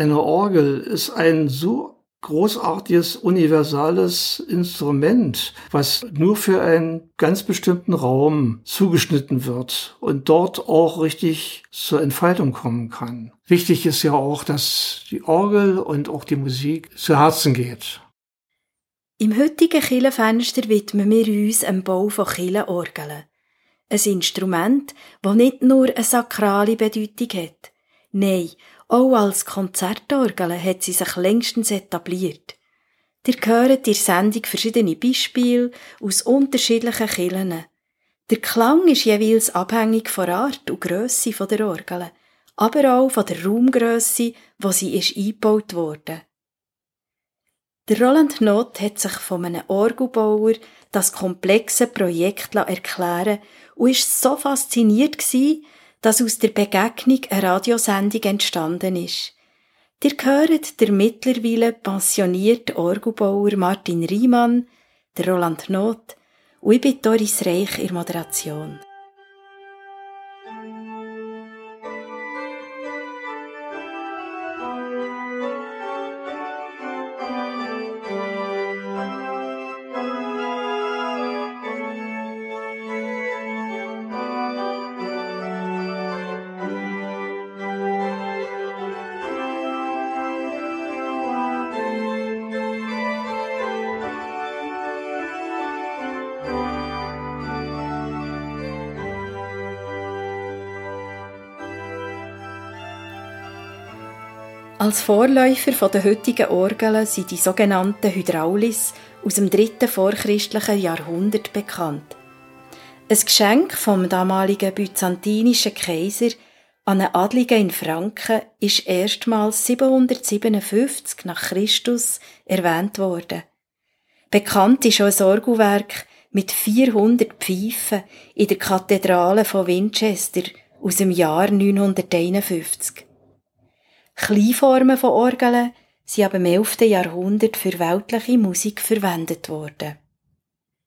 Eine Orgel ist ein so großartiges, universales Instrument, was nur für einen ganz bestimmten Raum zugeschnitten wird und dort auch richtig zur Entfaltung kommen kann. Wichtig ist ja auch, dass die Orgel und auch die Musik zu Herzen geht. Im heutigen Kirchenfenster widmen wir uns dem Bau von Kirchenorgeln. Ein Instrument, das nicht nur eine sakrale Bedeutung hat. Nein, auch als Konzertorgel hat sie sich längstens etabliert. Ihr hört in der Sendung verschiedene Beispiele aus unterschiedlichen Kirchen. Der Klang ist jeweils abhängig von Art und Grösse der Orgel, aber auch von der Raumgrösse, wo sie ist eingebaut wurde. Der Roland Not hat sich von einem Orgelbauer das komplexe Projekt erklären und ist so fasziniert dass aus der Begegnung eine Radiosendung entstanden ist. Ihr gehört der mittlerweile pensionierte Orgelbauer Martin Riemann, der Roland Not und ich bin Doris Reich in Moderation. Als Vorläufer der heutigen Orgeln sind die sogenannten Hydraulis aus dem dritten vorchristlichen Jahrhundert bekannt. Ein Geschenk vom damaligen byzantinischen Kaiser an einen Adligen in Franken ist erstmals 757 nach Christus erwähnt worden. Bekannt ist auch ein Orgelwerk mit 400 Pfeifen in der Kathedrale von Winchester aus dem Jahr 951. Kleinformen von Orgeln sind aber im 11. Jahrhundert für weltliche Musik verwendet worden.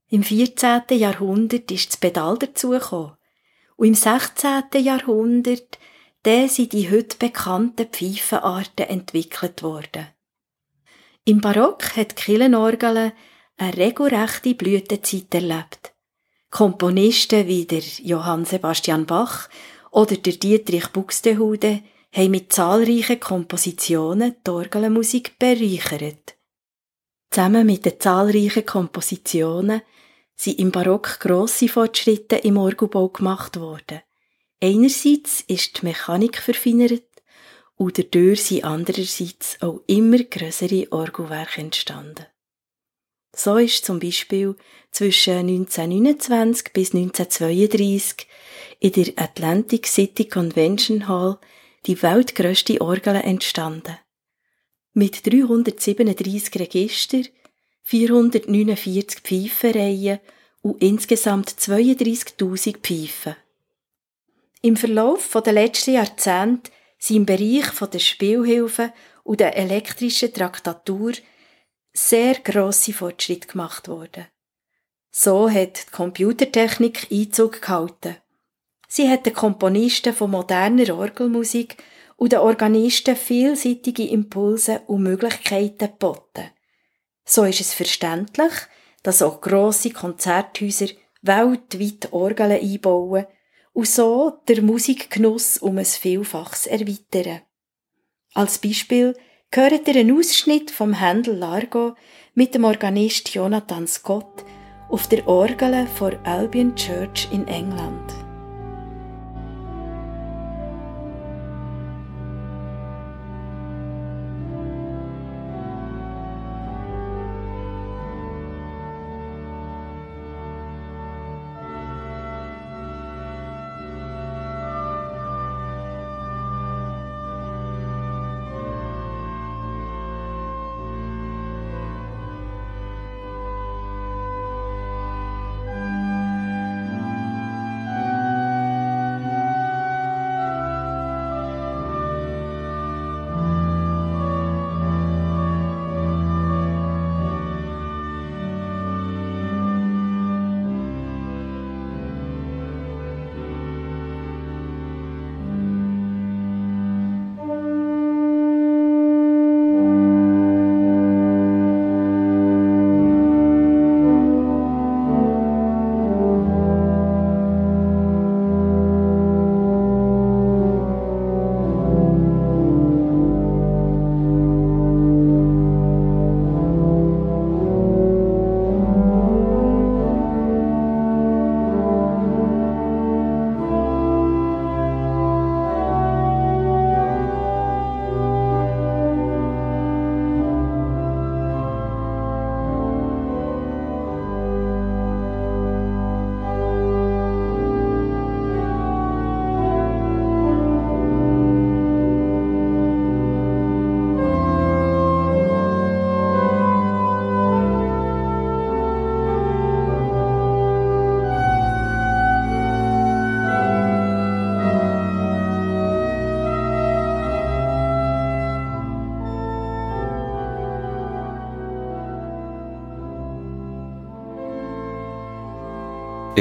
Im 14. Jahrhundert ist das Pedal dazugekommen. Und im 16. Jahrhundert sind die heute bekannten Pfeifenarten entwickelt worden. Im Barock hat Killenorgel eine regelrechte Blütezeit erlebt. Komponisten wie der Johann Sebastian Bach oder der Dietrich Buxtehude haben mit zahlreichen Kompositionen die Orgelmusik bereichert. Zusammen mit den zahlreichen Kompositionen sind im Barock grosse Fortschritte im Orgelbau gemacht worden. Einerseits ist die Mechanik verfeinert und dadurch sind andererseits auch immer größere Orgelwerke entstanden. So ist zum Beispiel zwischen 1929 bis 1932 in der Atlantic City Convention Hall die weltgrößte Orgel entstanden. Mit 337 Register, 449 Pfeifenreihen und insgesamt 32.000 Pfeifen. Im Verlauf der letzten Jahrzehnte sind im Bereich der Spielhilfen und der elektrischen Traktatur sehr grosse Fortschritte gemacht worden. So hat die Computertechnik Einzug gehalten. Sie hat den Komponisten von moderner Orgelmusik und den Organisten vielseitige Impulse und Möglichkeiten geboten. So ist es verständlich, dass auch grosse Konzerthäuser weltweit Orgeln einbauen und so der Musikgenuss um ein Vielfaches erweitern. Als Beispiel gehört ihr einen Ausschnitt vom Händel Largo mit dem Organist Jonathan Scott auf der Orgel vor Albion Church in England.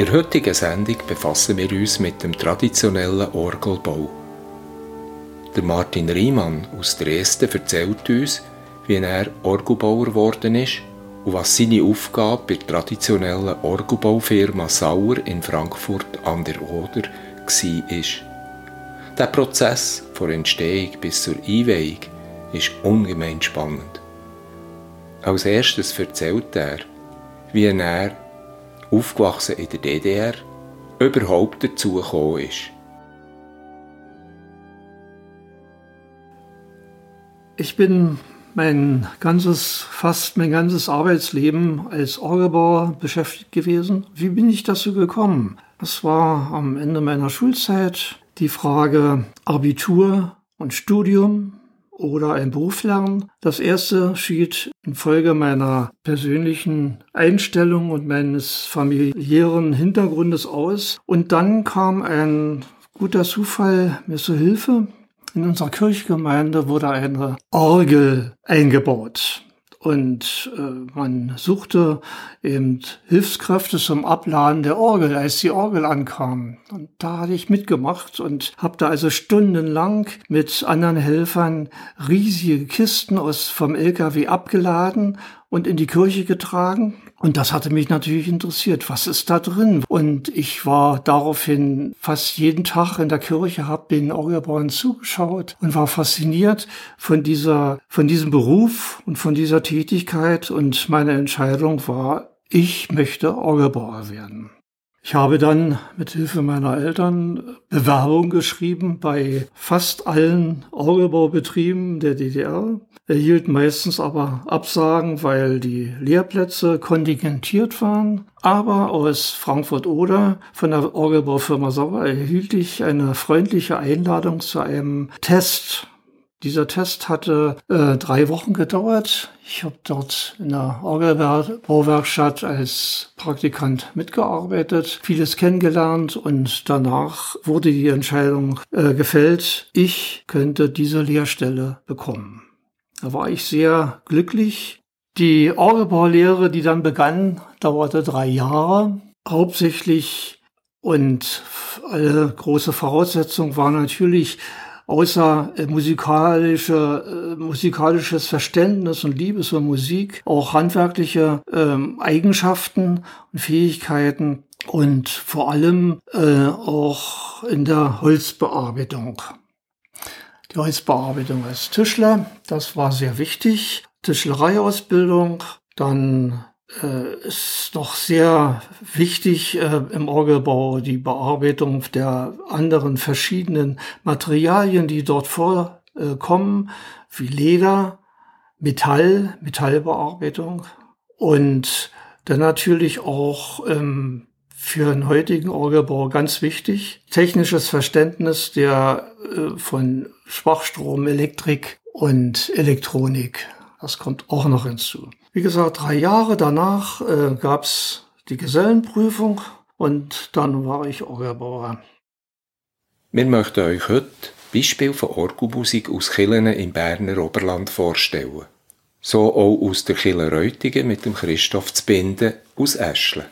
In der heutigen Sendung befassen wir uns mit dem traditionellen Orgelbau. Der Martin Riemann aus Dresden erzählt uns, wie er Orgelbauer geworden ist und was seine Aufgabe bei der traditionellen Orgelbaufirma Sauer in Frankfurt an der Oder war. Der Prozess von Entstehung bis zur Einweihung ist ungemein spannend. Als erstes erzählt er, wie er aufgewachsen in der DDR, überhaupt dazu gekommen ist. Ich bin mein ganzes, fast mein ganzes Arbeitsleben als Orgelbauer beschäftigt gewesen. Wie bin ich dazu gekommen? Es war am Ende meiner Schulzeit die Frage Abitur und Studium oder ein Beruf lernen. Das erste schied infolge meiner persönlichen Einstellung und meines familiären Hintergrundes aus. Und dann kam ein guter Zufall mir zur Hilfe. In unserer Kirchgemeinde wurde eine Orgel eingebaut. Und äh, man suchte eben Hilfskräfte zum Abladen der Orgel, als die Orgel ankam. Und da hatte ich mitgemacht und habe da also stundenlang mit anderen Helfern riesige Kisten aus vom LKW abgeladen und in die Kirche getragen. Und das hatte mich natürlich interessiert. Was ist da drin? Und ich war daraufhin fast jeden Tag in der Kirche, habe den Orgelbauern zugeschaut und war fasziniert von dieser, von diesem Beruf und von dieser Tätigkeit. Und meine Entscheidung war, ich möchte Orgelbauer werden. Ich habe dann mit Hilfe meiner Eltern Bewerbung geschrieben bei fast allen Orgelbaubetrieben der DDR, erhielt meistens aber Absagen, weil die Lehrplätze kontingentiert waren. Aber aus Frankfurt-Oder von der Orgelbaufirma Sauer erhielt ich eine freundliche Einladung zu einem Test dieser Test hatte äh, drei Wochen gedauert. Ich habe dort in der Orgelbauwerkstatt als Praktikant mitgearbeitet, vieles kennengelernt und danach wurde die Entscheidung äh, gefällt, ich könnte diese Lehrstelle bekommen. Da war ich sehr glücklich. Die Orgelbaulehre, die dann begann, dauerte drei Jahre. Hauptsächlich und alle große Voraussetzung war natürlich außer äh, musikalische, äh, musikalisches Verständnis und Liebe zur Musik auch handwerkliche äh, Eigenschaften und Fähigkeiten und vor allem äh, auch in der Holzbearbeitung. Die Holzbearbeitung als Tischler, das war sehr wichtig. Tischlereiausbildung, dann äh, ist doch sehr wichtig äh, im Orgelbau die Bearbeitung der anderen verschiedenen Materialien, die dort vorkommen, wie Leder, Metall, Metallbearbeitung und dann natürlich auch ähm, für den heutigen Orgelbau ganz wichtig, technisches Verständnis der äh, von Schwachstrom, Elektrik und Elektronik. Das kommt auch noch hinzu. Wie gesagt, drei Jahre danach äh, gab's die Gesellenprüfung und dann war ich Orgelbauer. Wir möchten euch heute Beispiel von Orgelmusik aus Killen im Berner Oberland vorstellen. So auch aus der Kille Reutigen mit dem Christoph Zbinden aus Eschle.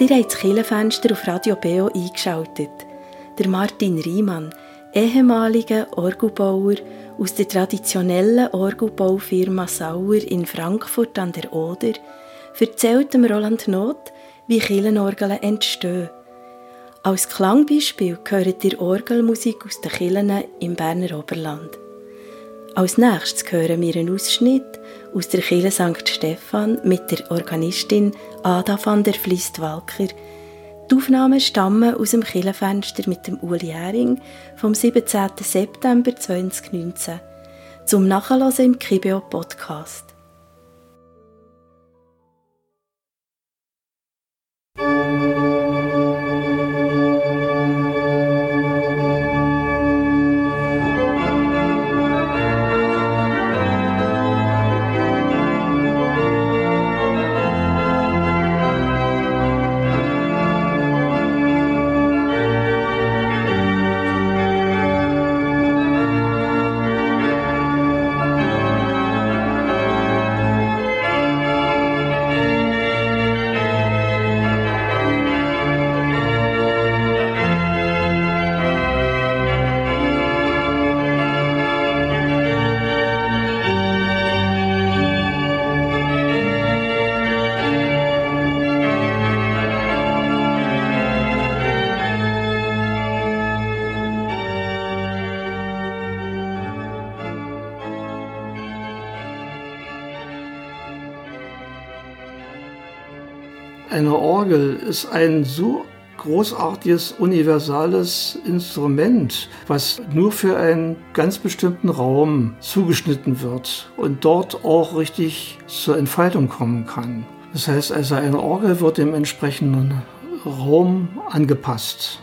Ihr habt das Kirchenfenster auf Radio Beo eingeschaltet. der Martin Riemann, ehemaliger Orgelbauer aus der traditionellen Orgelbaufirma Sauer in Frankfurt an der Oder, erzählt dem Roland Not, wie Kirchenorgeln entstehen. Als Klangbeispiel gehört ihr Orgelmusik aus den Kirchen im Berner Oberland. Als nächstes hören wir einen Ausschnitt aus der Kirche St. Stephan mit der Organistin Ada van der Vliest-Walker. Die Aufnahmen stammen aus dem Kirchenfenster mit dem Uli Hering vom 17. September 2019. Zum Nachhören im Kibio Podcast. Eine Orgel ist ein so großartiges, universales Instrument, was nur für einen ganz bestimmten Raum zugeschnitten wird und dort auch richtig zur Entfaltung kommen kann. Das heißt also, eine Orgel wird dem entsprechenden Raum angepasst.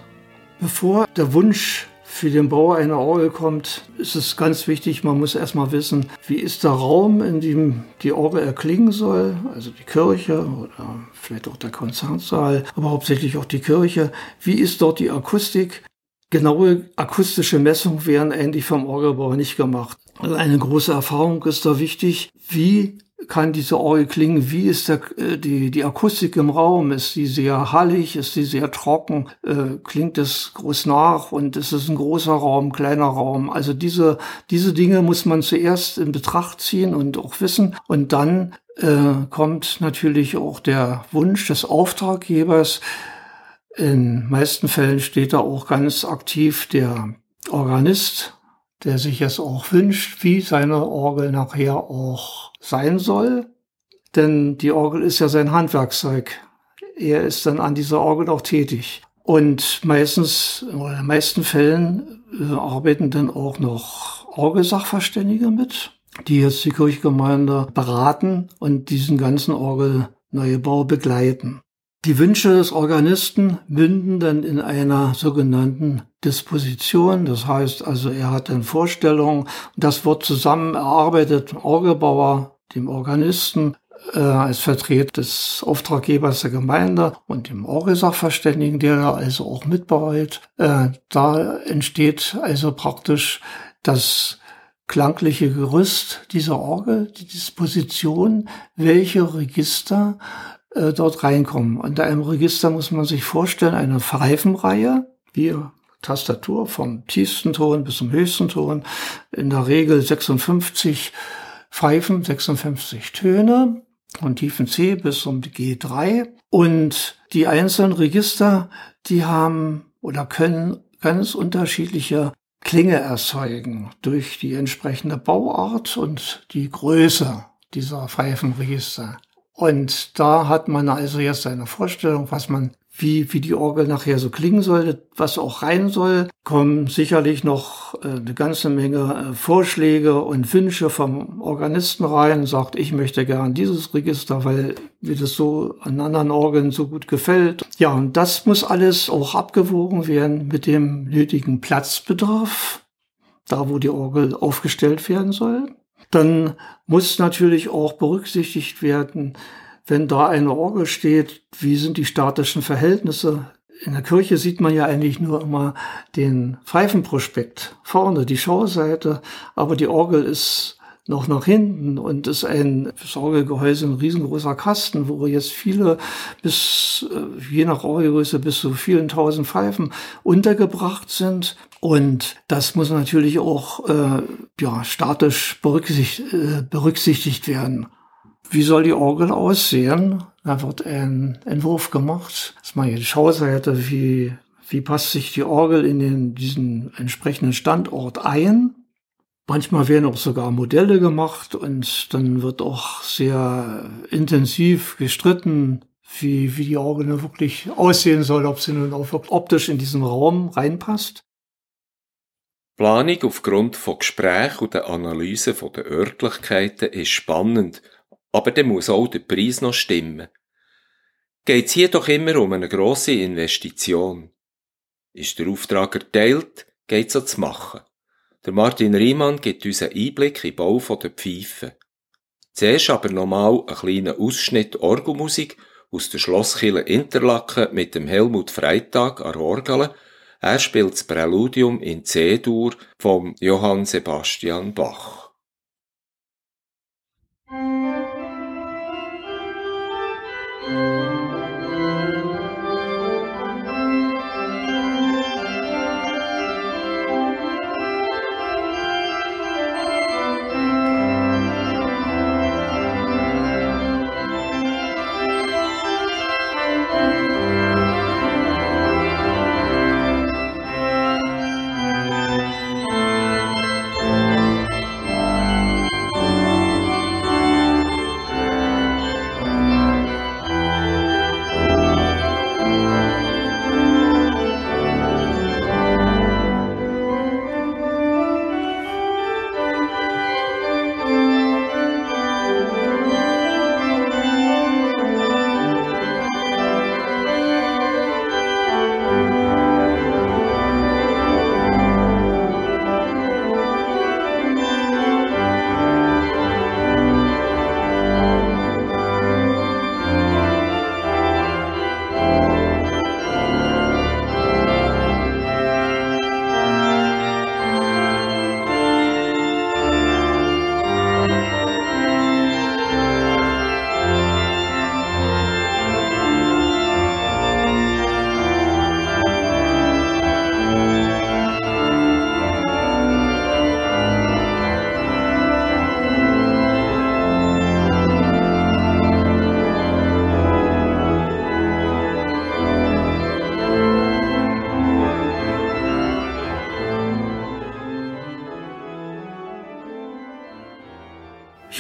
Bevor der Wunsch für den Bauer einer Orgel kommt, ist es ganz wichtig, man muss erstmal wissen, wie ist der Raum, in dem die Orgel erklingen soll, also die Kirche oder vielleicht auch der Konzertsaal, aber hauptsächlich auch die Kirche. Wie ist dort die Akustik? Genaue akustische Messungen werden eigentlich vom Orgelbauer nicht gemacht. Also eine große Erfahrung ist da wichtig. Wie kann diese Orgel klingen? Wie ist der, äh, die, die Akustik im Raum? Ist sie sehr hallig? Ist sie sehr trocken? Äh, klingt es groß nach? Und ist es ein großer Raum, kleiner Raum? Also diese, diese Dinge muss man zuerst in Betracht ziehen und auch wissen. Und dann äh, kommt natürlich auch der Wunsch des Auftraggebers. In meisten Fällen steht da auch ganz aktiv der Organist der sich es auch wünscht, wie seine Orgel nachher auch sein soll. Denn die Orgel ist ja sein Handwerkzeug. Er ist dann an dieser Orgel auch tätig. Und meistens, oder in den meisten Fällen, äh, arbeiten dann auch noch Orgelsachverständige mit, die jetzt die Kirchgemeinde beraten und diesen ganzen Orgelneubau begleiten. Die Wünsche des Organisten münden dann in einer sogenannten Disposition. Das heißt also, er hat dann Vorstellungen. Das wird zusammen erarbeitet, Orgelbauer, dem Organisten, äh, als Vertreter des Auftraggebers der Gemeinde und dem Orgelsachverständigen, der also auch mitbereit. Äh, da entsteht also praktisch das klangliche Gerüst dieser Orgel, die Disposition, welche Register äh, dort reinkommen. Unter einem Register muss man sich vorstellen, eine Pfeifenreihe, wie Tastatur vom tiefsten Ton bis zum höchsten Ton, in der Regel 56 Pfeifen, 56 Töne von tiefen C bis zum G3. Und die einzelnen Register, die haben oder können ganz unterschiedliche Klinge erzeugen durch die entsprechende Bauart und die Größe dieser Pfeifenregister. Und da hat man also jetzt eine Vorstellung, was man, wie, wie die Orgel nachher so klingen soll, was auch rein soll. Kommen sicherlich noch äh, eine ganze Menge äh, Vorschläge und Wünsche vom Organisten rein, sagt, ich möchte gern dieses Register, weil mir das so an anderen Orgeln so gut gefällt. Ja, und das muss alles auch abgewogen werden mit dem nötigen Platzbedarf, da wo die Orgel aufgestellt werden soll. Dann muss natürlich auch berücksichtigt werden, wenn da eine Orgel steht, wie sind die statischen Verhältnisse? In der Kirche sieht man ja eigentlich nur immer den Pfeifenprospekt vorne, die Schauseite, aber die Orgel ist noch nach hinten und ist ein Sorgegehäuse, ein riesengroßer Kasten, wo jetzt viele bis, äh, je nach Orgelgröße, bis zu vielen tausend Pfeifen untergebracht sind. Und das muss natürlich auch äh, ja, statisch berücksichtigt, äh, berücksichtigt werden. Wie soll die Orgel aussehen? Da wird ein Entwurf gemacht, dass man die Schauseite, wie, wie passt sich die Orgel in den, diesen entsprechenden Standort ein. Manchmal werden auch sogar Modelle gemacht und dann wird auch sehr intensiv gestritten, wie, wie die Orgel wirklich aussehen soll, ob sie nun auch optisch in diesen Raum reinpasst. Planung aufgrund von Gesprächen und der Analyse der Örtlichkeiten ist spannend, aber dann muss auch der Preis noch stimmen. Geht's hier doch immer um eine grosse Investition. Ist der Auftrag erteilt, geht's ans Machen. Der Martin Riemann gibt uns einen Einblick in den Bau der Pfeife. Zuerst aber nochmal einen kleinen Ausschnitt Orgelmusik aus der Schlosskille Interlaken mit dem Helmut Freitag an Orgel. Er spielt das Präludium in C-Dur vom Johann Sebastian Bach.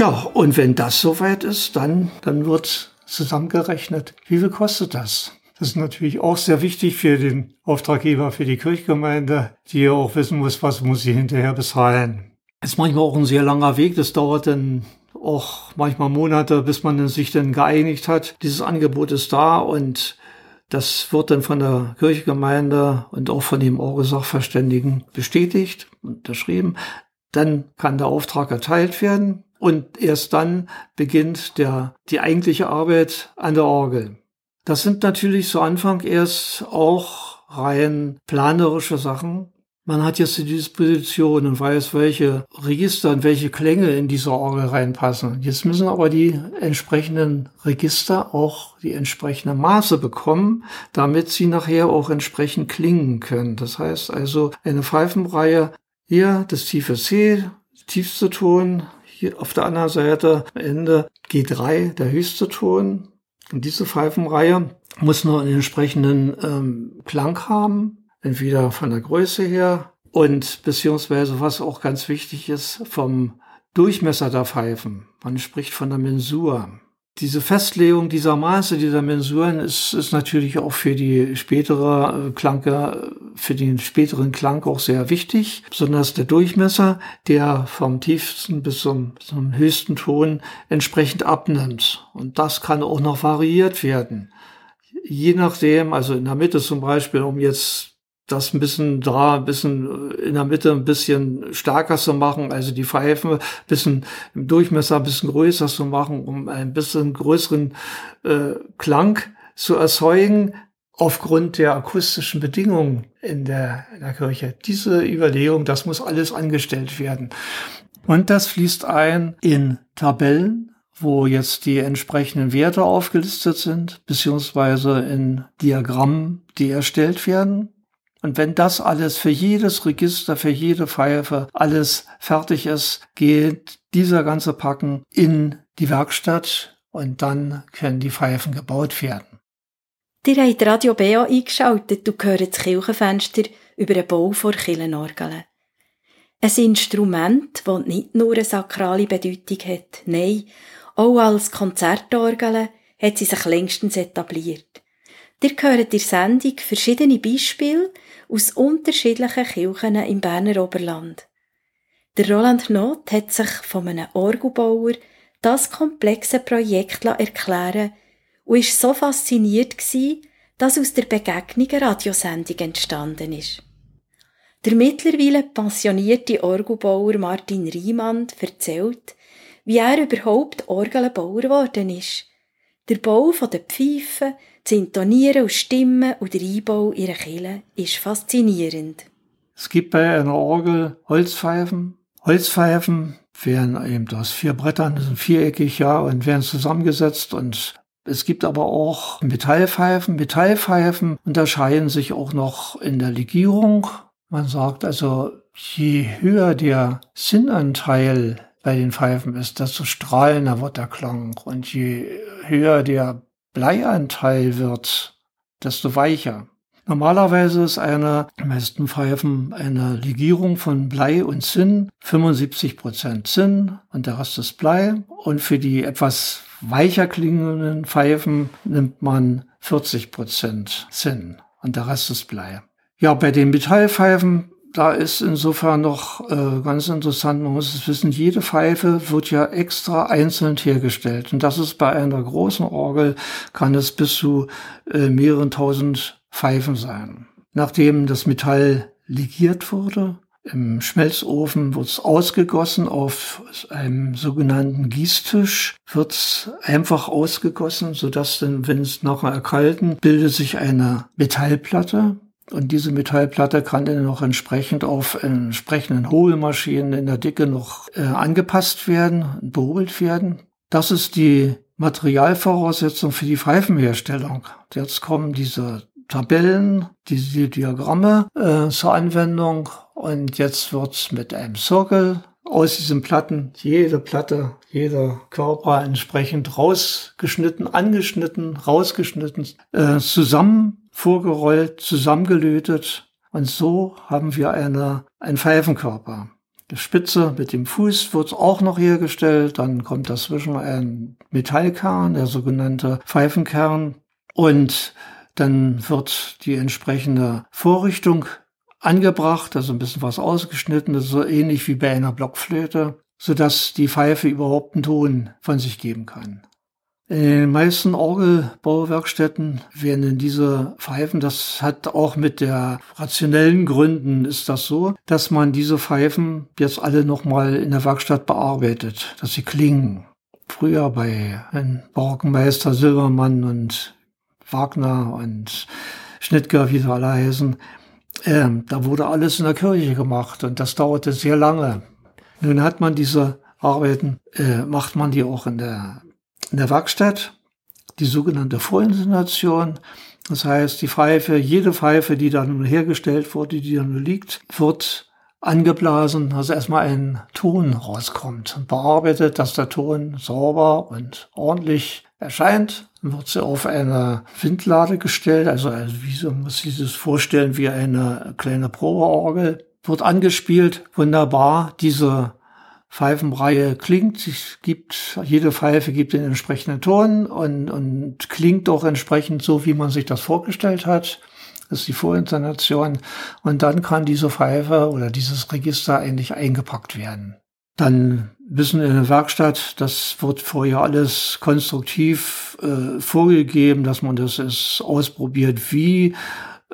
Ja, und wenn das soweit ist, dann, dann wird zusammengerechnet, wie viel kostet das? Das ist natürlich auch sehr wichtig für den Auftraggeber, für die Kirchgemeinde, die ja auch wissen muss, was muss sie hinterher bezahlen. Das ist manchmal auch ein sehr langer Weg. Das dauert dann auch manchmal Monate, bis man sich dann geeinigt hat. Dieses Angebot ist da und das wird dann von der Kirchgemeinde und auch von dem Orgesachverständigen bestätigt, unterschrieben. Dann kann der Auftrag erteilt werden. Und erst dann beginnt der, die eigentliche Arbeit an der Orgel. Das sind natürlich zu Anfang erst auch rein planerische Sachen. Man hat jetzt die Disposition und weiß, welche Register und welche Klänge in diese Orgel reinpassen. Jetzt müssen aber die entsprechenden Register auch die entsprechende Maße bekommen, damit sie nachher auch entsprechend klingen können. Das heißt also eine Pfeifenreihe, hier das tiefe C, tiefste Ton, auf der anderen Seite Ende G3, der höchste Ton. Und diese Pfeifenreihe muss nur einen entsprechenden ähm, Klang haben, entweder von der Größe her und beziehungsweise was auch ganz wichtig ist, vom Durchmesser der Pfeifen. Man spricht von der Mensur diese Festlegung dieser Maße, dieser Mensuren ist, ist natürlich auch für die spätere äh, Klanke, für den späteren Klang auch sehr wichtig, besonders der Durchmesser, der vom tiefsten bis zum, zum höchsten Ton entsprechend abnimmt. Und das kann auch noch variiert werden. Je nachdem, also in der Mitte zum Beispiel, um jetzt das ein bisschen da, ein bisschen in der Mitte ein bisschen stärker zu machen, also die Pfeifen ein bisschen im Durchmesser ein bisschen größer zu machen, um ein bisschen größeren äh, Klang zu erzeugen, aufgrund der akustischen Bedingungen in der, in der Kirche. Diese Überlegung, das muss alles angestellt werden. Und das fließt ein in Tabellen, wo jetzt die entsprechenden Werte aufgelistet sind, beziehungsweise in Diagrammen, die erstellt werden. Und wenn das alles für jedes Register, für jede Pfeife alles fertig ist, geht dieser ganze Packen in die Werkstatt und dann können die Pfeifen gebaut werden. Ihr habt Radio BA eingeschaltet und gehört das Kirchenfenster über den Bau vor Kirchenorgeln. Ein Instrument, das nicht nur eine sakrale Bedeutung hat, nein, auch als Konzertorgel hat sie sich längstens etabliert. Ihr hört in der Sendung verschiedene Beispiele aus unterschiedlichen Kirchen im Berner Oberland. Der Roland Not hat sich von einem Orgelbauer das komplexe Projekt erklären und war so fasziniert dass aus der Begegnung eine Radiosendung entstanden ist. Der mittlerweile pensionierte Orgelbauer Martin Riemann erzählt, wie er überhaupt Orgelbauer geworden ist. Der Bau der Pfeifen, das Intonieren und Stimmen und der Einbau ihrer Kille ist faszinierend. Es gibt bei einer Orgel Holzpfeifen. Holzpfeifen werden eben aus vier Brettern, das sind viereckig, ja, und werden zusammengesetzt und es gibt aber auch Metallpfeifen. Metallpfeifen unterscheiden sich auch noch in der Legierung. Man sagt also, je höher der Sinnanteil bei den Pfeifen ist, desto strahlender wird der Klang. Und je höher der Bleianteil wird, desto weicher. Normalerweise ist eine, die meisten Pfeifen, eine Legierung von Blei und Zinn, 75 Prozent Zinn und der Rest ist Blei. Und für die etwas weicher klingenden Pfeifen nimmt man 40 Prozent Zinn und der Rest ist Blei. Ja, bei den Metallpfeifen da ist insofern noch äh, ganz interessant, man muss es wissen, jede Pfeife wird ja extra einzeln hergestellt. Und das ist bei einer großen Orgel, kann es bis zu äh, mehreren tausend Pfeifen sein. Nachdem das Metall legiert wurde, im Schmelzofen wird es ausgegossen auf einem sogenannten Gießtisch, wird es einfach ausgegossen, sodass dann, wenn es nachher erkalten, bildet sich eine Metallplatte. Und diese Metallplatte kann dann noch entsprechend auf entsprechenden Hohlmaschinen in der Dicke noch äh, angepasst werden, behobelt werden. Das ist die Materialvoraussetzung für die Pfeifenherstellung. Jetzt kommen diese Tabellen, diese Diagramme äh, zur Anwendung und jetzt wird's mit einem Circle aus diesen Platten, jede Platte, jeder Körper entsprechend rausgeschnitten, angeschnitten, rausgeschnitten, äh, zusammen vorgerollt, zusammengelötet. Und so haben wir eine, einen Pfeifenkörper. Die Spitze mit dem Fuß wird auch noch hergestellt. Dann kommt dazwischen ein Metallkern, der sogenannte Pfeifenkern. Und dann wird die entsprechende Vorrichtung angebracht, also ein bisschen was ausgeschnitten, das ist so ähnlich wie bei einer Blockflöte, sodass die Pfeife überhaupt einen Ton von sich geben kann. In den meisten Orgelbauwerkstätten werden diese Pfeifen, das hat auch mit der rationellen Gründen ist das so, dass man diese Pfeifen jetzt alle nochmal in der Werkstatt bearbeitet, dass sie klingen. Früher bei Borkenmeister Silbermann und Wagner und Schnittger, wie sie alle heißen, äh, da wurde alles in der Kirche gemacht und das dauerte sehr lange. Nun hat man diese Arbeiten, äh, macht man die auch in der in der Werkstatt die sogenannte Vorinstallation. Das heißt, die Pfeife, jede Pfeife, die dann hergestellt wurde, die dann liegt, wird angeblasen, dass erstmal ein Ton rauskommt und bearbeitet, dass der Ton sauber und ordentlich erscheint. Dann wird sie auf eine Windlade gestellt, also, also wie so muss ich das vorstellen, wie eine kleine Probeorgel. Wird angespielt, wunderbar. Diese Pfeifenreihe klingt. Es gibt, jede Pfeife gibt den entsprechenden Ton und, und klingt auch entsprechend so, wie man sich das vorgestellt hat. Das ist die Vorintonation. Und dann kann diese Pfeife oder dieses Register eigentlich eingepackt werden. Dann wissen in der Werkstatt, das wird vorher alles konstruktiv äh, vorgegeben, dass man das ist ausprobiert, wie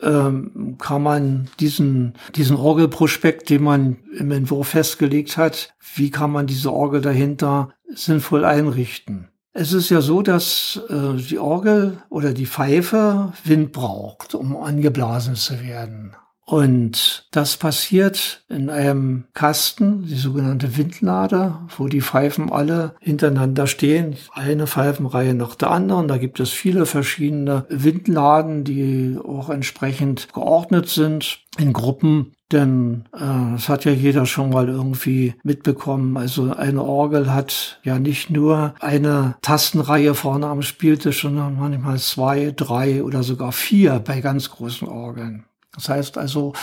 ähm, kann man diesen, diesen Orgelprospekt, den man im Entwurf festgelegt hat, wie kann man diese Orgel dahinter sinnvoll einrichten? Es ist ja so, dass äh, die Orgel oder die Pfeife Wind braucht, um angeblasen zu werden. Und das passiert in einem Kasten, die sogenannte Windlade, wo die Pfeifen alle hintereinander stehen. Eine Pfeifenreihe nach der anderen. Da gibt es viele verschiedene Windladen, die auch entsprechend geordnet sind in Gruppen. Denn äh, das hat ja jeder schon mal irgendwie mitbekommen. Also eine Orgel hat ja nicht nur eine Tastenreihe vorne am Spieltisch, sondern manchmal zwei, drei oder sogar vier bei ganz großen Orgeln. Das heißt also,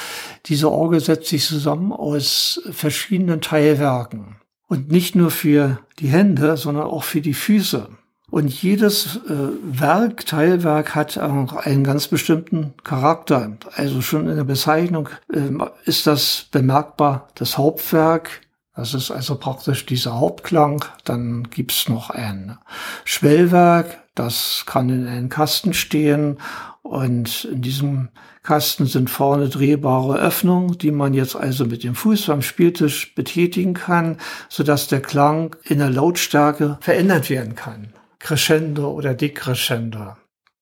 diese Orgel setzt sich zusammen aus verschiedenen Teilwerken. Und nicht nur für die Hände, sondern auch für die Füße. Und jedes äh, Werk, Teilwerk hat auch einen ganz bestimmten Charakter. Also schon in der Bezeichnung äh, ist das bemerkbar. Das Hauptwerk, das ist also praktisch dieser Hauptklang. Dann gibt's noch ein Schwellwerk, das kann in einem Kasten stehen. Und in diesem Kasten sind vorne drehbare Öffnungen, die man jetzt also mit dem Fuß am Spieltisch betätigen kann, sodass der Klang in der Lautstärke verändert werden kann. Crescendo oder Decrescendo.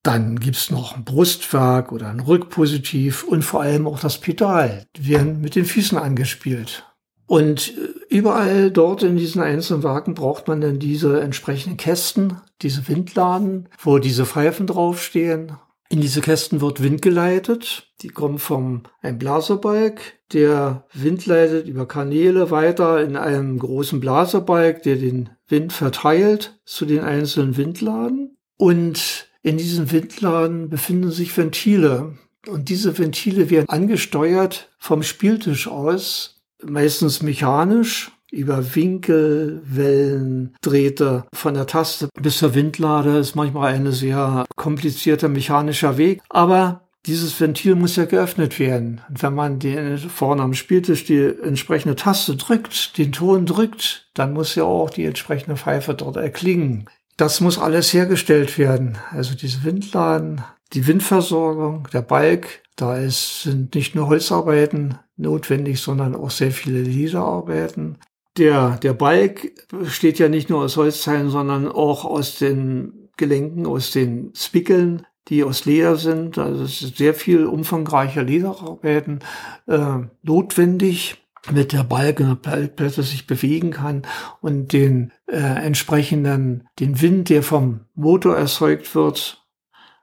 Dann gibt's noch ein Brustwerk oder ein Rückpositiv und vor allem auch das Pedal. Die werden mit den Füßen angespielt. Und überall dort in diesen einzelnen Werken braucht man dann diese entsprechenden Kästen, diese Windladen, wo diese Pfeifen draufstehen in diese Kästen wird Wind geleitet. Die kommen vom einem Blaserbalg, der Wind leitet über Kanäle weiter in einem großen Blaserbalg, der den Wind verteilt zu den einzelnen Windladen. Und in diesen Windladen befinden sich Ventile. Und diese Ventile werden angesteuert vom Spieltisch aus, meistens mechanisch über Winkel, Wellen, Drähte von der Taste bis zur Windlade ist manchmal ein sehr komplizierter mechanischer Weg. Aber dieses Ventil muss ja geöffnet werden. Und wenn man den vorne am Spieltisch die entsprechende Taste drückt, den Ton drückt, dann muss ja auch die entsprechende Pfeife dort erklingen. Das muss alles hergestellt werden. Also diese Windladen, die Windversorgung, der Balk, da ist, sind nicht nur Holzarbeiten notwendig, sondern auch sehr viele Lederarbeiten. Der, der Balk besteht ja nicht nur aus Holzteilen, sondern auch aus den Gelenken, aus den Spickeln, die aus Leder sind. Also es ist sehr viel umfangreicher Lederarbeiten äh, notwendig mit der Balken Balkplatte sich bewegen kann und den äh, entsprechenden, den Wind, der vom Motor erzeugt wird.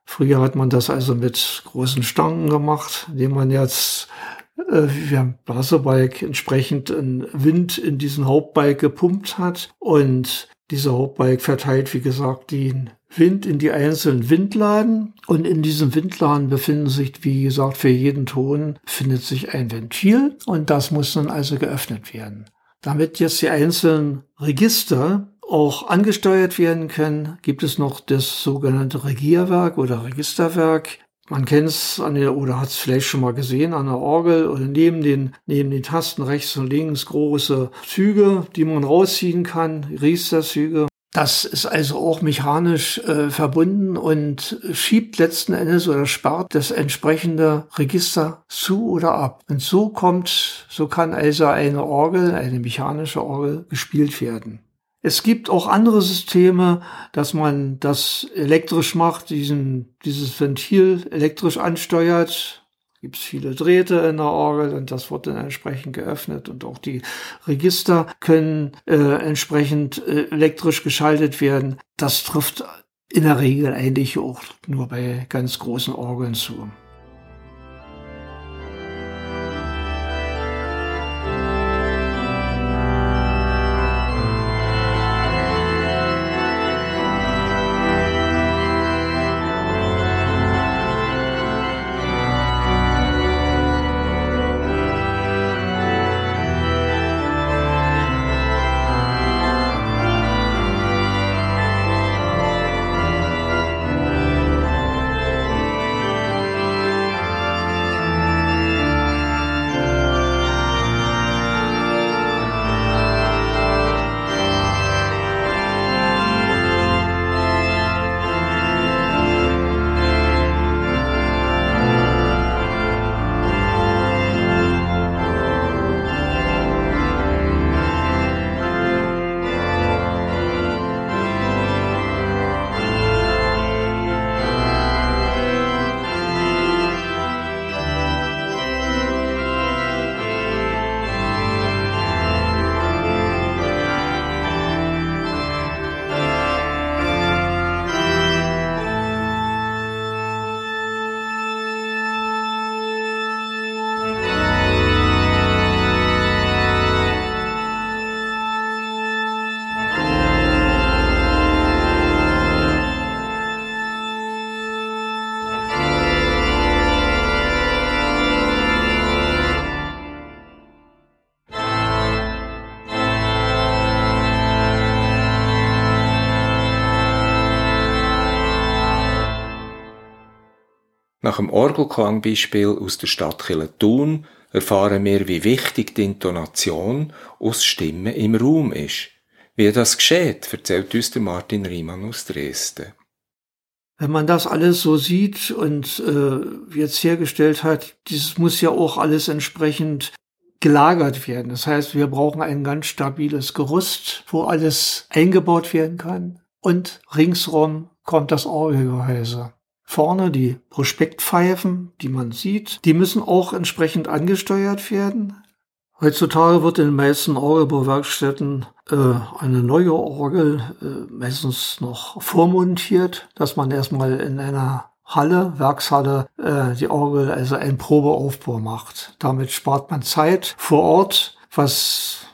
Früher hat man das also mit großen Stangen gemacht, indem man jetzt äh, wie ein Blaserbalg entsprechend einen Wind in diesen Hauptbalg gepumpt hat und dieser Hauptbalg verteilt, wie gesagt, den Wind in die einzelnen Windladen und in diesen Windladen befinden sich, wie gesagt, für jeden Ton findet sich ein Ventil und das muss dann also geöffnet werden. Damit jetzt die einzelnen Register auch angesteuert werden können, gibt es noch das sogenannte Regierwerk oder Registerwerk. Man kennt es an der, oder hat es vielleicht schon mal gesehen an der Orgel oder neben den, neben den Tasten rechts und links große Züge, die man rausziehen kann, Riesterzüge. Das ist also auch mechanisch äh, verbunden und schiebt letzten Endes oder spart das entsprechende Register zu oder ab. Und so kommt, so kann also eine Orgel, eine mechanische Orgel gespielt werden. Es gibt auch andere Systeme, dass man das elektrisch macht, diesen, dieses Ventil elektrisch ansteuert. Gibt es viele Drähte in der Orgel und das wird dann entsprechend geöffnet und auch die Register können äh, entsprechend äh, elektrisch geschaltet werden. Das trifft in der Regel eigentlich auch nur bei ganz großen Orgeln zu. Nach dem Orgelklangbeispiel aus der Stadt Thun erfahren wir, wie wichtig die Intonation aus Stimmen im Raum ist. Wie das geschieht, erzählt uns der Martin Riemann aus Dresden. Wenn man das alles so sieht und äh, jetzt hergestellt hat, dieses muss ja auch alles entsprechend gelagert werden. Das heißt, wir brauchen ein ganz stabiles Gerüst, wo alles eingebaut werden kann. Und ringsrum kommt das Orgelgehäuse. Vorne die Prospektpfeifen, die man sieht, die müssen auch entsprechend angesteuert werden. Heutzutage wird in den meisten Orgelbauwerkstätten äh, eine neue Orgel äh, meistens noch vormontiert, dass man erstmal in einer Halle, Werkshalle, äh, die Orgel, also einen Probeaufbau macht. Damit spart man Zeit vor Ort, was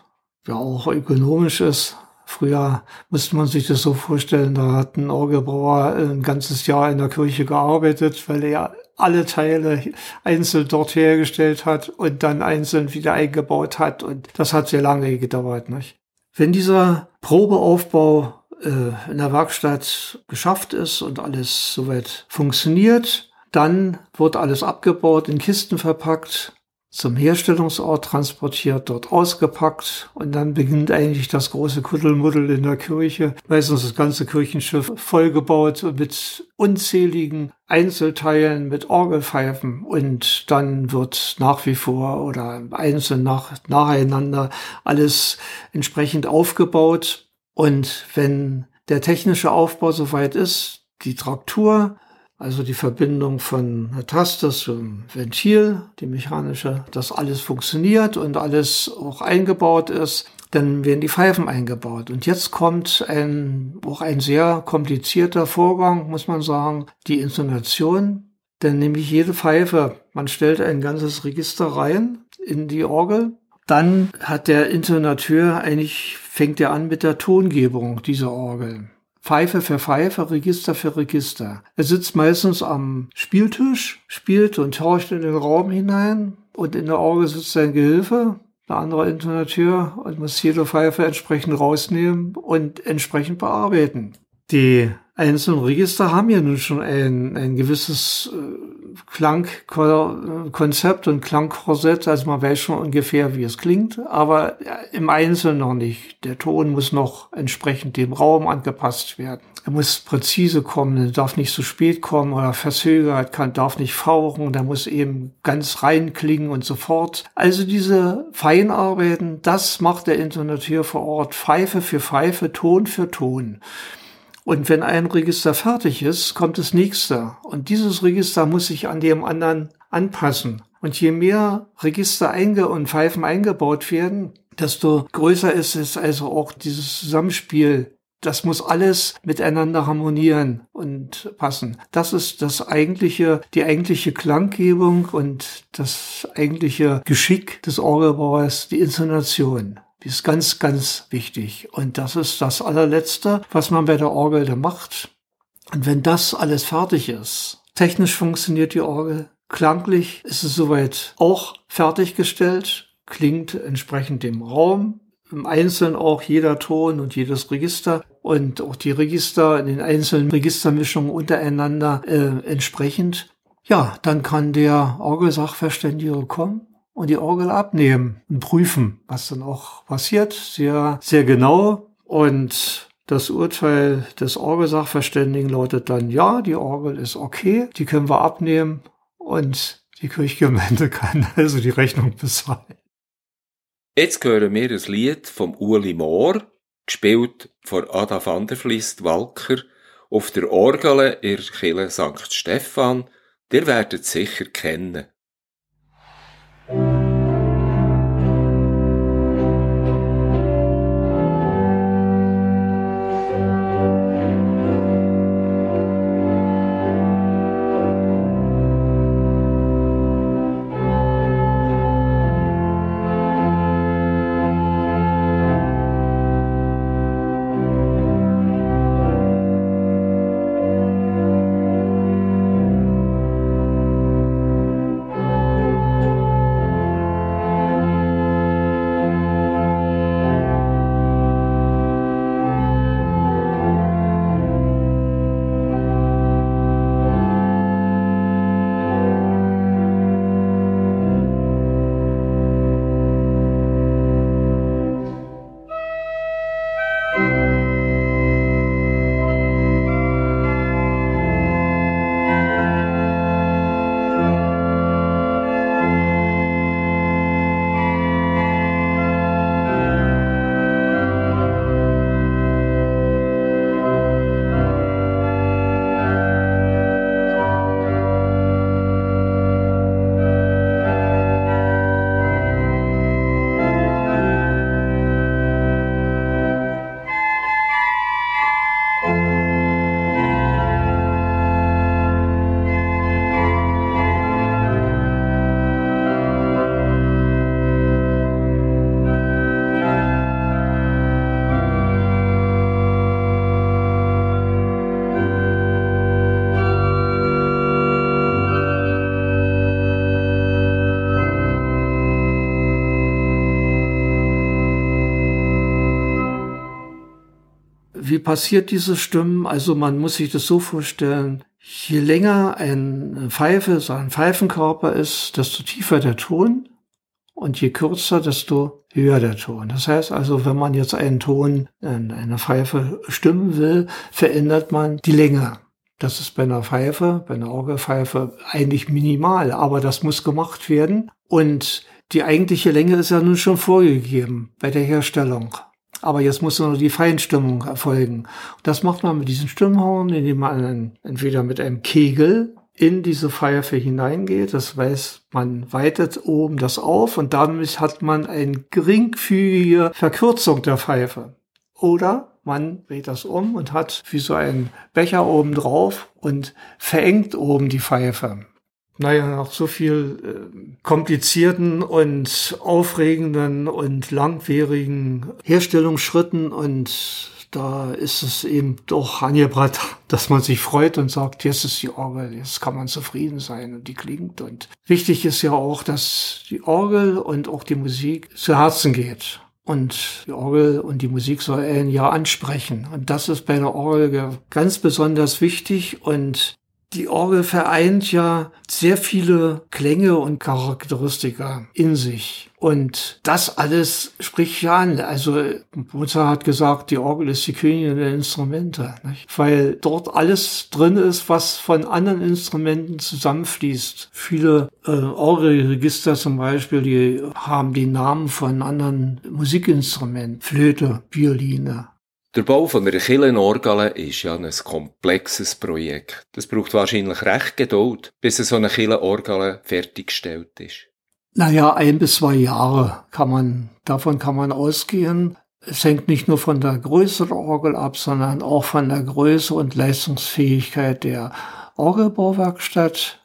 ja auch ökonomisch ist. Früher musste man sich das so vorstellen, da hat ein Orgelbauer ein ganzes Jahr in der Kirche gearbeitet, weil er alle Teile einzeln dort hergestellt hat und dann einzeln wieder eingebaut hat. Und das hat sehr lange gedauert. Nicht? Wenn dieser Probeaufbau äh, in der Werkstatt geschafft ist und alles soweit funktioniert, dann wird alles abgebaut, in Kisten verpackt zum Herstellungsort transportiert, dort ausgepackt und dann beginnt eigentlich das große Kuddelmuddel in der Kirche. Meistens das ganze Kirchenschiff vollgebaut mit unzähligen Einzelteilen, mit Orgelpfeifen und dann wird nach wie vor oder einzeln nach, nacheinander alles entsprechend aufgebaut und wenn der technische Aufbau soweit ist, die Traktur, also die Verbindung von einer Taste zum Ventil, die mechanische, dass alles funktioniert und alles auch eingebaut ist. Dann werden die Pfeifen eingebaut. Und jetzt kommt ein, auch ein sehr komplizierter Vorgang, muss man sagen, die Intonation. Denn nämlich jede Pfeife, man stellt ein ganzes Register rein in die Orgel. Dann hat der Intonateur eigentlich, fängt er an mit der Tongebung dieser Orgel. Pfeife für Pfeife, Register für Register. Er sitzt meistens am Spieltisch, spielt und horcht in den Raum hinein und in der Orgel sitzt sein Gehilfe, der andere Intonateur und muss jede Pfeife entsprechend rausnehmen und entsprechend bearbeiten. Die einzelnen Register haben ja nun schon ein, ein gewisses äh, Klangkonzept und Klangkorsett, also man weiß schon ungefähr, wie es klingt, aber im Einzelnen noch nicht. Der Ton muss noch entsprechend dem Raum angepasst werden. Er muss präzise kommen, er darf nicht zu spät kommen oder verzögert, kann, darf nicht fauchen, der muss eben ganz rein klingen und so fort. Also diese Feinarbeiten, das macht der Intonateur vor Ort, Pfeife für Pfeife, Ton für Ton. Und wenn ein Register fertig ist, kommt das nächste. Und dieses Register muss sich an dem anderen anpassen. Und je mehr Register einge und Pfeifen eingebaut werden, desto größer ist es also auch dieses Zusammenspiel. Das muss alles miteinander harmonieren und passen. Das ist das eigentliche, die eigentliche Klanggebung und das eigentliche Geschick des Orgelbauers, die Insonation. Die ist ganz, ganz wichtig. Und das ist das allerletzte, was man bei der Orgel da macht. Und wenn das alles fertig ist, technisch funktioniert die Orgel, klanglich ist es soweit auch fertiggestellt, klingt entsprechend dem Raum, im Einzelnen auch jeder Ton und jedes Register und auch die Register in den einzelnen Registermischungen untereinander äh, entsprechend. Ja, dann kann der Orgelsachverständige kommen und die Orgel abnehmen und prüfen, was dann auch passiert, sehr, sehr genau. Und das Urteil des Orgelsachverständigen lautet dann, ja, die Orgel ist okay, die können wir abnehmen und die Kirchgemeinde kann also die Rechnung bezahlen. Jetzt hören wir ein Lied vom Uli Mohr, gespielt von Ada van der Vlist Walker, auf der Orgel in der Kirche St. Stephan. Der werdet sicher kennen. Passiert diese Stimmen? Also man muss sich das so vorstellen, je länger eine Pfeife, so ein Pfeifenkörper ist, desto tiefer der Ton und je kürzer, desto höher der Ton. Das heißt also, wenn man jetzt einen Ton in einer Pfeife stimmen will, verändert man die Länge. Das ist bei einer Pfeife, bei einer Orgelpfeife eigentlich minimal, aber das muss gemacht werden. Und die eigentliche Länge ist ja nun schon vorgegeben bei der Herstellung. Aber jetzt muss nur die Feinstimmung erfolgen. das macht man mit diesen Stimmhorn, indem man entweder mit einem Kegel in diese Pfeife hineingeht. Das weiß man weitet oben das auf und damit hat man eine geringfügige Verkürzung der Pfeife. Oder man dreht das um und hat wie so einen Becher oben drauf und verengt oben die Pfeife. Naja, nach so viel äh, komplizierten und aufregenden und langwierigen Herstellungsschritten und da ist es eben doch angebracht, dass man sich freut und sagt, jetzt ist die Orgel, jetzt kann man zufrieden sein und die klingt. Und wichtig ist ja auch, dass die Orgel und auch die Musik zu Herzen geht. Und die Orgel und die Musik soll einen ja ansprechen. Und das ist bei der Orgel ganz besonders wichtig. Und die Orgel vereint ja sehr viele Klänge und Charakteristika in sich. Und das alles spricht ja an. Also Mozart hat gesagt, die Orgel ist die Königin der Instrumente, nicht? weil dort alles drin ist, was von anderen Instrumenten zusammenfließt. Viele äh, Orgelregister zum Beispiel, die haben die Namen von anderen Musikinstrumenten, Flöte, Violine, der Bau von einer Kirchenorgel ist ja ein komplexes Projekt. Das braucht wahrscheinlich recht Geduld, bis so eine Kirchenorgel fertiggestellt ist. Naja, ein bis zwei Jahre kann man, davon kann man ausgehen. Es hängt nicht nur von der Größe der Orgel ab, sondern auch von der Größe und Leistungsfähigkeit der Orgelbauwerkstatt.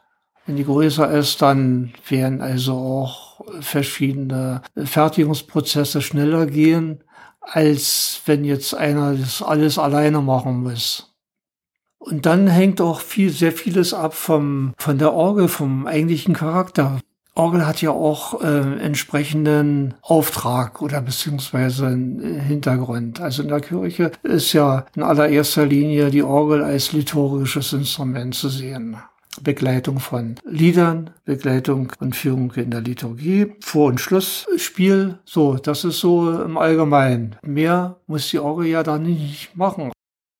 Wenn die größer ist, dann werden also auch verschiedene Fertigungsprozesse schneller gehen als wenn jetzt einer das alles alleine machen muss. Und dann hängt auch viel, sehr vieles ab vom, von der Orgel, vom eigentlichen Charakter. Orgel hat ja auch äh, entsprechenden Auftrag oder beziehungsweise einen Hintergrund. Also in der Kirche ist ja in allererster Linie die Orgel als liturgisches Instrument zu sehen. Begleitung von Liedern, Begleitung und Führung in der Liturgie, Vor- und Schlussspiel. So, das ist so im Allgemeinen. Mehr muss die Orgel ja da nicht machen.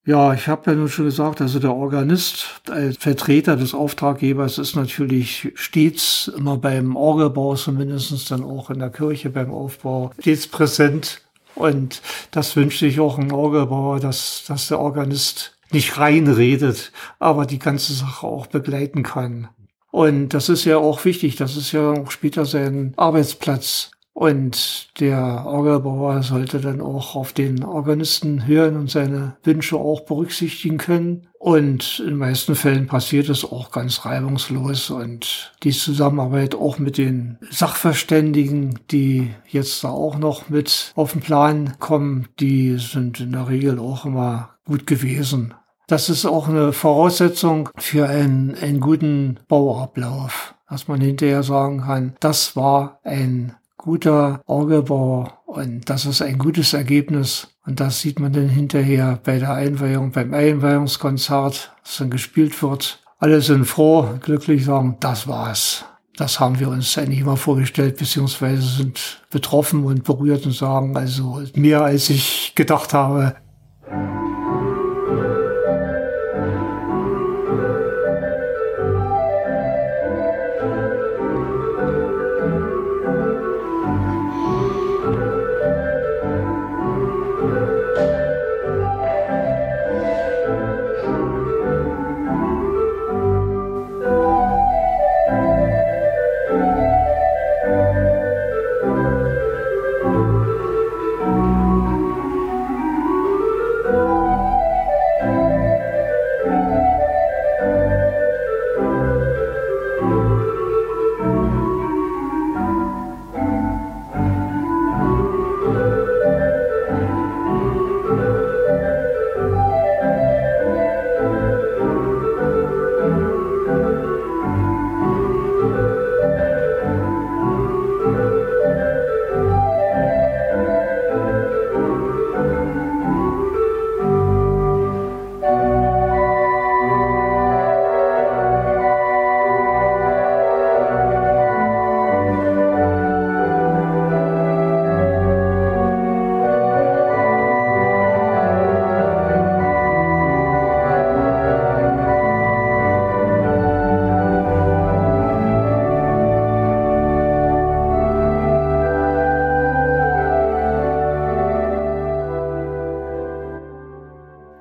Ja, ich habe ja nun schon gesagt, also der Organist als Vertreter des Auftraggebers ist natürlich stets immer beim Orgelbau, zumindest dann auch in der Kirche beim Aufbau, stets präsent. Und das wünscht sich auch ein Orgelbauer, dass, dass der Organist nicht reinredet, aber die ganze Sache auch begleiten kann. Und das ist ja auch wichtig, das ist ja auch später sein Arbeitsplatz. Und der Orgelbauer sollte dann auch auf den Organisten hören und seine Wünsche auch berücksichtigen können. Und in den meisten Fällen passiert es auch ganz reibungslos. Und die Zusammenarbeit auch mit den Sachverständigen, die jetzt da auch noch mit auf den Plan kommen, die sind in der Regel auch immer gut gewesen. Das ist auch eine Voraussetzung für einen, einen guten Bauablauf, dass man hinterher sagen kann, das war ein guter Orgelbau und das ist ein gutes Ergebnis. Und das sieht man dann hinterher bei der Einweihung, beim Einweihungskonzert, das dann gespielt wird. Alle sind froh, glücklich sagen, das war's. Das haben wir uns eigentlich immer vorgestellt, beziehungsweise sind betroffen und berührt und sagen, also mehr als ich gedacht habe.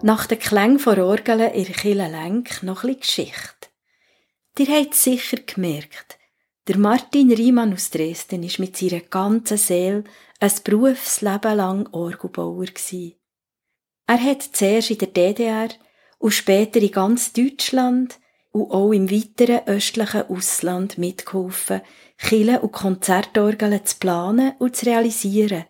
Nach den Klängen von Orgeln in der Lenk noch ein Geschichte. Ihr habt sicher gemerkt, der Martin Riemann aus Dresden ist mit seiner ganzen Seele ein Berufsleben lang Orgelbauer. Er hat zuerst in der DDR und später in ganz Deutschland und auch im weiteren östlichen Ausland mitgeholfen, Kille und Konzertorgeln zu planen und zu realisieren.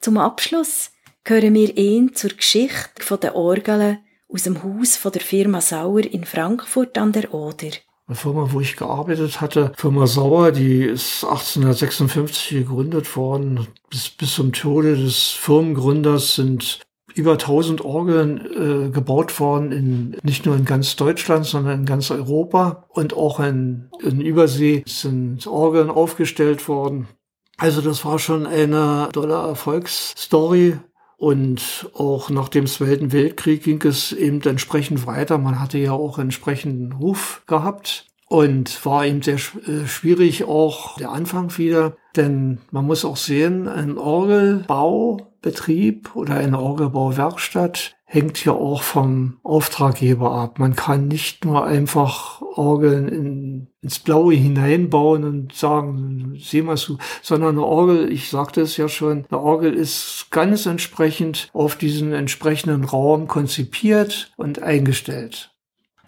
Zum Abschluss hören wir ihn zur Geschichte der Orgeln aus dem Haus der Firma Sauer in Frankfurt an der Oder. Eine Firma, wo ich gearbeitet hatte, Firma Sauer, die ist 1856 gegründet worden. Bis, bis zum Tode des Firmengründers sind über 1000 Orgeln äh, gebaut worden, in, nicht nur in ganz Deutschland, sondern in ganz Europa und auch in, in Übersee sind Orgeln aufgestellt worden. Also das war schon eine tolle Erfolgsstory. Und auch nach dem Zweiten Weltkrieg ging es eben entsprechend weiter. Man hatte ja auch entsprechenden Ruf gehabt und war eben sehr äh, schwierig auch der Anfang wieder. Denn man muss auch sehen, ein Orgelbaubetrieb oder eine Orgelbauwerkstatt hängt ja auch vom Auftraggeber ab. Man kann nicht nur einfach Orgeln in, ins Blaue hineinbauen und sagen, sieh mal zu, sondern eine Orgel, ich sagte es ja schon, eine Orgel ist ganz entsprechend auf diesen entsprechenden Raum konzipiert und eingestellt.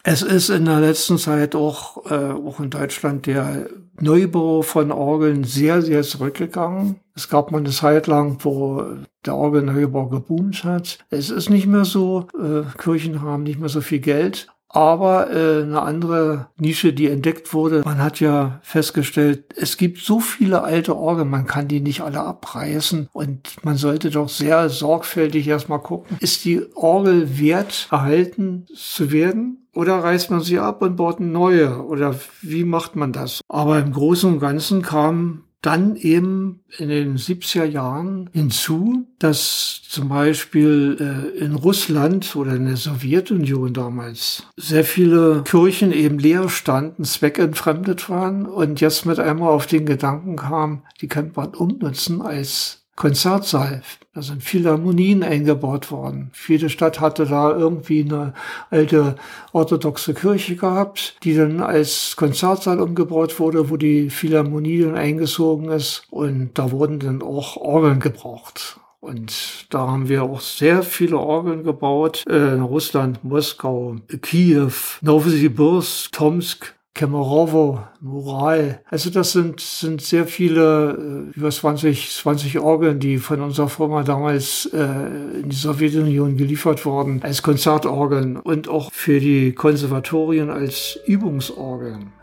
Es ist in der letzten Zeit auch, äh, auch in Deutschland der Neubau von Orgeln sehr, sehr zurückgegangen. Es gab mal eine Zeit lang, wo der Orgelneubau geboomt hat. Es ist nicht mehr so, äh, Kirchen haben nicht mehr so viel Geld. Aber äh, eine andere Nische, die entdeckt wurde, man hat ja festgestellt, es gibt so viele alte Orgeln, man kann die nicht alle abreißen und man sollte doch sehr sorgfältig erstmal gucken, ist die Orgel wert, erhalten zu werden? Oder reißt man sie ab und baut eine neue? Oder wie macht man das? Aber im Großen und Ganzen kam dann eben in den 70er Jahren hinzu, dass zum Beispiel äh, in Russland oder in der Sowjetunion damals sehr viele Kirchen eben leer standen, zweckentfremdet waren und jetzt mit einmal auf den Gedanken kam, die könnte man umnutzen als Konzertsaal. Da sind Philharmonien eingebaut worden. Jede Stadt hatte da irgendwie eine alte orthodoxe Kirche gehabt, die dann als Konzertsaal umgebaut wurde, wo die Philharmonie dann eingezogen ist. Und da wurden dann auch Orgeln gebraucht. Und da haben wir auch sehr viele Orgeln gebaut. Äh, in Russland, Moskau, Kiew, Novosibirsk, Tomsk, Kemerovo, Mural. Also das sind, sind sehr viele, äh, über 20, 20 Orgeln, die von unserer Firma damals äh, in die Sowjetunion geliefert wurden, als Konzertorgeln und auch für die Konservatorien als Übungsorgeln.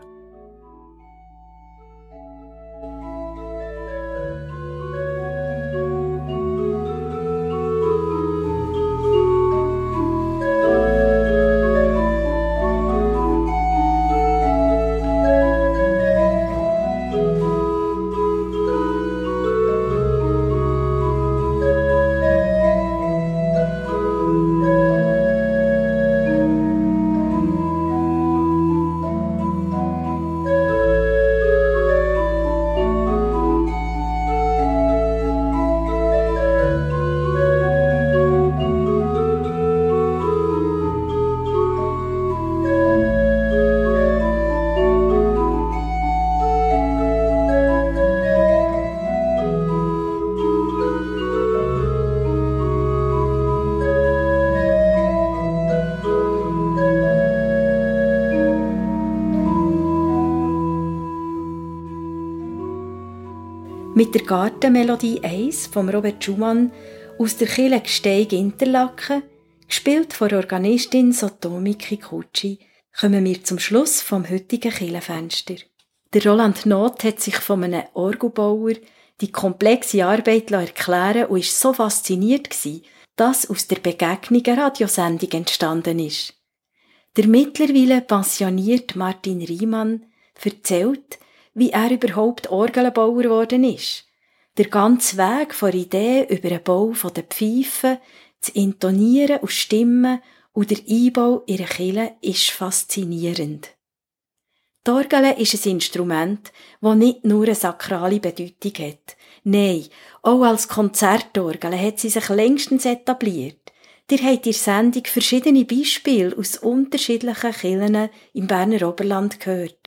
Mit der Gartenmelodie 1 von Robert Schumann aus der Kille Gsteig Interlaken, gespielt von Organistin Sotomi Kikuchi, kommen wir zum Schluss vom heutigen Killenfenster. Der Roland Not hat sich von einem Orgelbauer die komplexe Arbeit erklären und ist so fasziniert dass aus der Begegnung eine Radiosendung entstanden ist. Der mittlerweile pensionierte Martin Riemann erzählt, wie er überhaupt Orgelbauer geworden ist. Der ganze Weg von Idee über den Bau der Pfeifen, das Intonieren und Stimmen und der Einbau ihrer Kille ist faszinierend. Die Orgel ist ein Instrument, das nicht nur eine sakrale Bedeutung hat. Nein, auch als Konzertorgel hat sie sich längstens etabliert. Ihr habt der Sendung verschiedene Beispiele aus unterschiedlichen Kirchen im Berner Oberland gehört.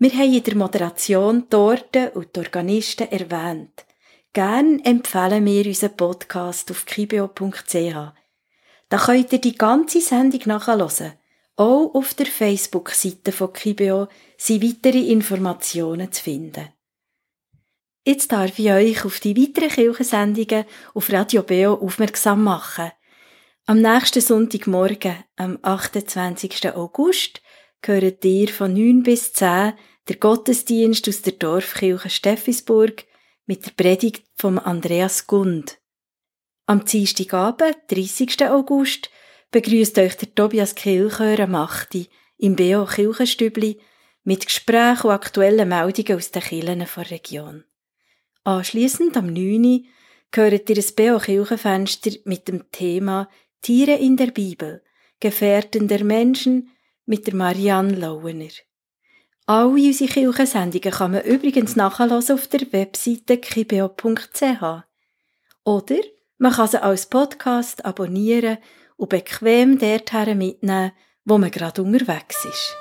Wir haben in der Moderation die Orte und die Organisten erwähnt. Gern empfehlen wir unseren Podcast auf kibio.ch. Da könnt ihr die ganze Sendung nachhören. Auch auf der Facebook-Seite von Kibio sind weitere Informationen zu finden. Jetzt darf ich euch auf die weiteren Kirchensendungen auf Radio Beo aufmerksam machen. Am nächsten Sonntagmorgen, am 28. August, gehört ihr von 9 bis 10 der Gottesdienst aus der Dorfkirche Steffisburg mit der Predigt vom Andreas Gund. Am Dienstagabend, 30. August, begrüßt euch der Tobias Kilchör Machti im BO Kirchenstübli mit Gesprächen und aktuellen Meldungen aus den Kirchen der Region. Anschliessend am 9. gehört ihr ein BO Kirchenfenster mit dem Thema Tiere in der Bibel, Gefährten der Menschen mit der Marianne Lauener. Alle unsere Kirchensendungen kann man übrigens nachhören auf der Webseite kibeo.ch. Oder man kann sie als Podcast abonnieren und bequem dorthin mitnehmen, wo man gerade unterwegs ist.